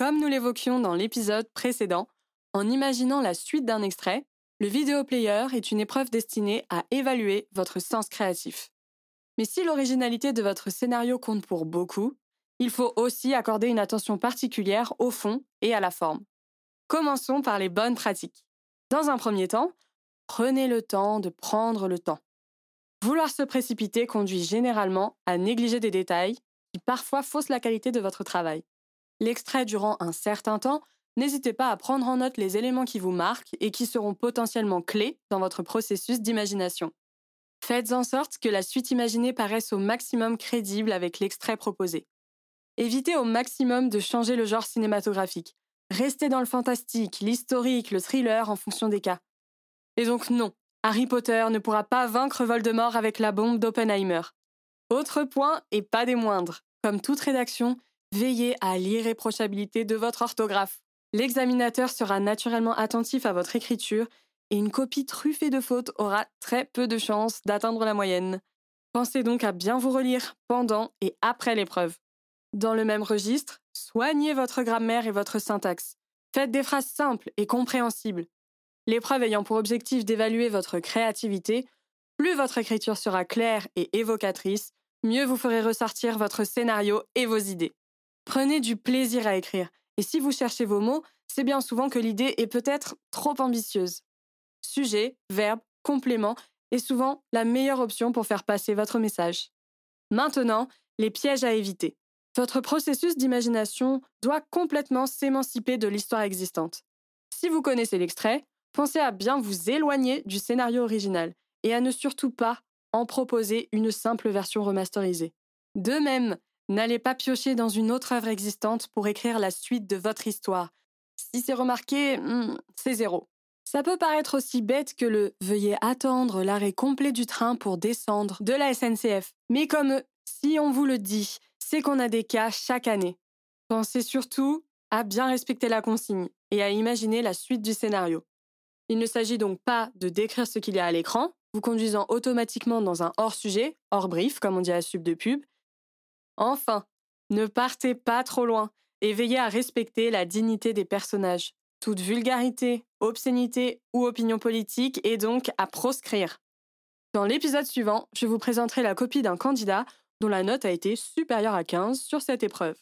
Comme nous l'évoquions dans l'épisode précédent, en imaginant la suite d'un extrait, le vidéo player est une épreuve destinée à évaluer votre sens créatif. Mais si l'originalité de votre scénario compte pour beaucoup, il faut aussi accorder une attention particulière au fond et à la forme. Commençons par les bonnes pratiques. Dans un premier temps, prenez le temps de prendre le temps. Vouloir se précipiter conduit généralement à négliger des détails qui parfois faussent la qualité de votre travail l'extrait durant un certain temps, n'hésitez pas à prendre en note les éléments qui vous marquent et qui seront potentiellement clés dans votre processus d'imagination. Faites en sorte que la suite imaginée paraisse au maximum crédible avec l'extrait proposé. Évitez au maximum de changer le genre cinématographique. Restez dans le fantastique, l'historique, le thriller en fonction des cas. Et donc non, Harry Potter ne pourra pas vaincre Voldemort avec la bombe d'Oppenheimer. Autre point, et pas des moindres, comme toute rédaction, Veillez à l'irréprochabilité de votre orthographe. L'examinateur sera naturellement attentif à votre écriture et une copie truffée de fautes aura très peu de chances d'atteindre la moyenne. Pensez donc à bien vous relire pendant et après l'épreuve. Dans le même registre, soignez votre grammaire et votre syntaxe. Faites des phrases simples et compréhensibles. L'épreuve ayant pour objectif d'évaluer votre créativité, plus votre écriture sera claire et évocatrice, mieux vous ferez ressortir votre scénario et vos idées. Prenez du plaisir à écrire. Et si vous cherchez vos mots, c'est bien souvent que l'idée est peut-être trop ambitieuse. Sujet, verbe, complément est souvent la meilleure option pour faire passer votre message. Maintenant, les pièges à éviter. Votre processus d'imagination doit complètement s'émanciper de l'histoire existante. Si vous connaissez l'extrait, pensez à bien vous éloigner du scénario original et à ne surtout pas en proposer une simple version remasterisée. De même, N'allez pas piocher dans une autre œuvre existante pour écrire la suite de votre histoire. Si c'est remarqué, hmm, c'est zéro. Ça peut paraître aussi bête que le veuillez attendre l'arrêt complet du train pour descendre de la SNCF. Mais comme si on vous le dit, c'est qu'on a des cas chaque année. Pensez surtout à bien respecter la consigne et à imaginer la suite du scénario. Il ne s'agit donc pas de décrire ce qu'il y a à l'écran, vous conduisant automatiquement dans un hors-sujet, hors brief, comme on dit à la sub de pub, Enfin, ne partez pas trop loin et veillez à respecter la dignité des personnages. Toute vulgarité, obscénité ou opinion politique est donc à proscrire. Dans l'épisode suivant, je vous présenterai la copie d'un candidat dont la note a été supérieure à 15 sur cette épreuve.